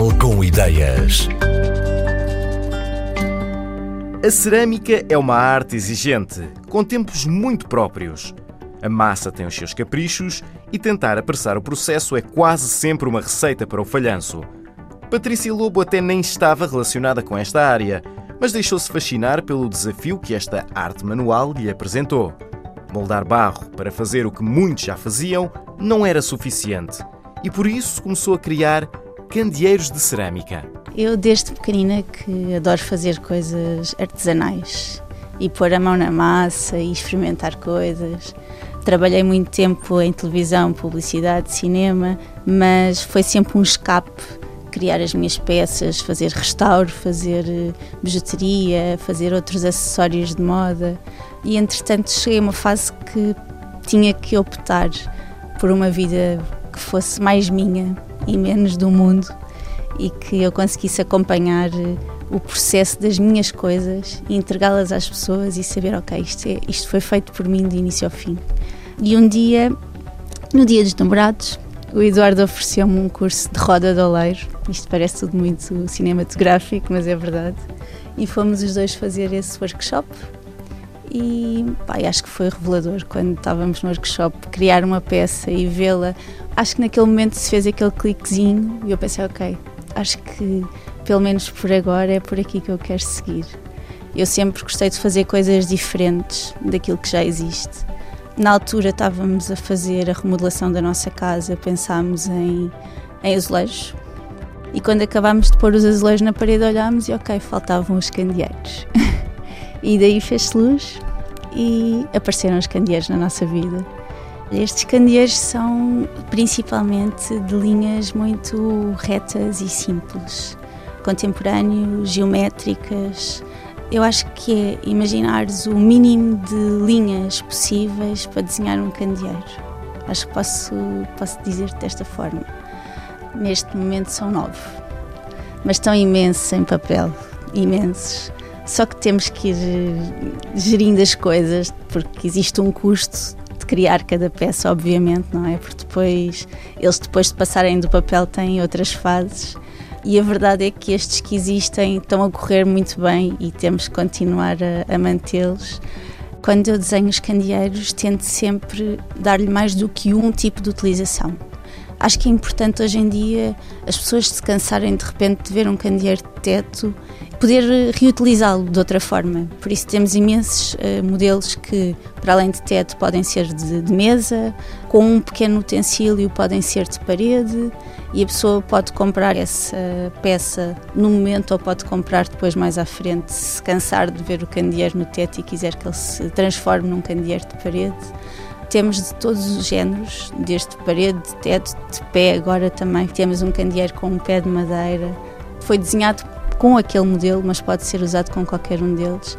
Portugal com ideias. A cerâmica é uma arte exigente, com tempos muito próprios. A massa tem os seus caprichos e tentar apressar o processo é quase sempre uma receita para o falhanço. Patrícia Lobo até nem estava relacionada com esta área, mas deixou-se fascinar pelo desafio que esta arte manual lhe apresentou. Moldar barro para fazer o que muitos já faziam não era suficiente e por isso começou a criar candeeiros de cerâmica. Eu, desde pequenina, que adoro fazer coisas artesanais e pôr a mão na massa e experimentar coisas. Trabalhei muito tempo em televisão, publicidade, cinema, mas foi sempre um escape criar as minhas peças, fazer restauro, fazer eh, bijuteria, fazer outros acessórios de moda. E entretanto cheguei a uma fase que tinha que optar por uma vida que fosse mais minha e menos do mundo e que eu conseguisse acompanhar eh, o processo das minhas coisas e entregá-las às pessoas e saber, ok, isto, é, isto foi feito por mim de início ao fim. E um dia, no dia dos namorados, o Eduardo ofereceu-me um curso de roda de oleiro. Isto parece tudo muito cinematográfico, mas é verdade. E fomos os dois fazer esse workshop. E acho que foi revelador quando estávamos no workshop criar uma peça e vê-la. Acho que naquele momento se fez aquele cliquezinho e eu pensei, ok, acho que pelo menos por agora é por aqui que eu quero seguir. Eu sempre gostei de fazer coisas diferentes daquilo que já existe. Na altura estávamos a fazer a remodelação da nossa casa, pensámos em, em azulejos. E quando acabámos de pôr os azulejos na parede, olhámos e, ok, faltavam os candeeiros. e daí fez-se luz e apareceram os candeeiros na nossa vida. Estes candeeiros são principalmente de linhas muito retas e simples, contemporâneos, geométricas, eu acho que é imaginares o mínimo de linhas possíveis para desenhar um candeeiro. Acho que posso, posso dizer desta forma. Neste momento são nove, mas estão imensos em papel imensos. Só que temos que ir eh, gerindo as coisas, porque existe um custo de criar cada peça, obviamente, não é? Porque depois, eles depois de passarem do papel têm outras fases e a verdade é que estes que existem estão a correr muito bem e temos que continuar a, a mantê-los. Quando eu desenho os candeeiros, tento sempre dar-lhe mais do que um tipo de utilização. Acho que é importante hoje em dia as pessoas se cansarem de repente de ver um candeeiro de teto poder reutilizá-lo de outra forma. Por isso temos imensos uh, modelos que, para além de teto, podem ser de, de, mesa, com um pequeno utensílio podem ser de parede e a pessoa pode comprar essa peça no momento ou pode comprar depois mais à frente, se cansar de ver o candeeiro no teto e quiser que ele se transforme num candeeiro de parede. Temos de todos os géneros, desde parede, de teto, de pé, agora também temos um candeeiro com um pé de madeira. Foi desenhado com aquele modelo, mas pode ser usado com qualquer um deles.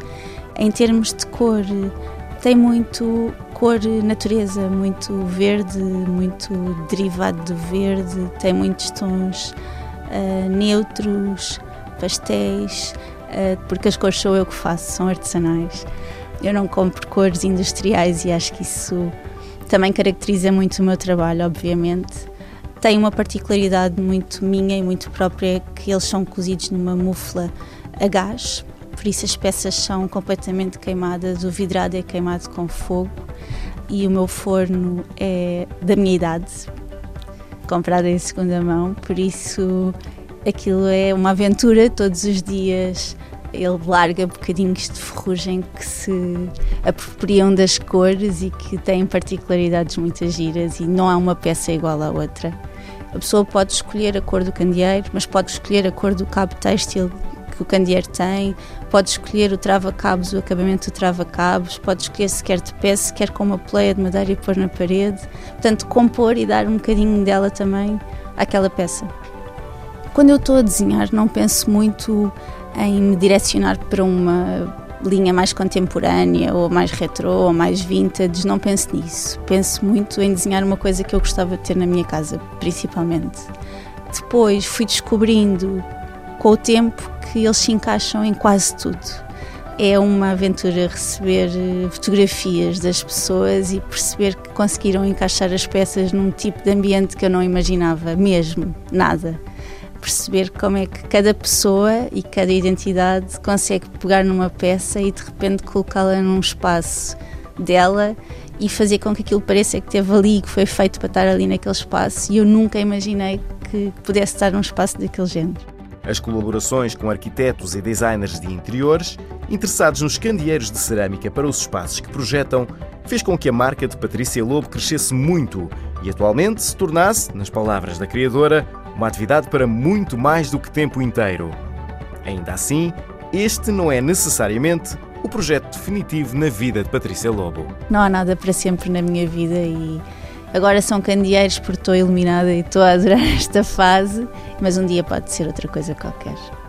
Em termos de cor, tem muito cor natureza, muito verde, muito derivado do verde, tem muitos tons uh, neutros, pastéis, uh, porque as cores sou eu que faço, são artesanais. Eu não compro cores industriais e acho que isso também caracteriza muito o meu trabalho, obviamente tem uma particularidade muito minha e muito própria que eles são cozidos numa mufla a gás, por isso as peças são completamente queimadas, o vidrado é queimado com fogo e o meu forno é da minha idade, comprado em segunda mão, por isso aquilo é uma aventura todos os dias. Ele larga bocadinhos de ferrugem que se apropriam das cores e que têm particularidades muito giras e não há uma peça igual à outra. A pessoa pode escolher a cor do candeeiro, mas pode escolher a cor do cabo têxtil que o candeeiro tem, pode escolher o trava-cabos, o acabamento do trava-cabos, pode escolher se quer de pé, se quer com uma pleia de madeira e pôr na parede. Portanto, compor e dar um bocadinho dela também àquela peça. Quando eu estou a desenhar, não penso muito em me direcionar para uma linha mais contemporânea ou mais retrô ou mais vintage, não penso nisso. Penso muito em desenhar uma coisa que eu gostava de ter na minha casa, principalmente. Depois fui descobrindo com o tempo que eles se encaixam em quase tudo. É uma aventura receber eh, fotografias das pessoas e perceber que conseguiram encaixar as peças num tipo de ambiente que eu não imaginava, mesmo, nada. Perceber como é que cada pessoa e cada identidade consegue pegar numa peça e de repente colocá-la num espaço dela e fazer com que aquilo pareça que teve ali, que foi feito para estar ali naquele espaço e eu nunca imaginei que pudesse estar num espaço daquele género. As colaborações com arquitetos e designers de interiores, interessados nos candeeiros de cerâmica para os espaços que projetam, fez com que a marca de Patrícia Lobo crescesse muito e atualmente se tornasse, nas palavras da criadora, uma atividade para muito mais do que tempo inteiro. Ainda assim, este não é necessariamente o projeto definitivo na vida de Patrícia Lobo. Não há nada para sempre na minha vida e agora são candeeiros porque estou iluminada e estou a adorar esta fase, mas um dia pode ser outra coisa qualquer.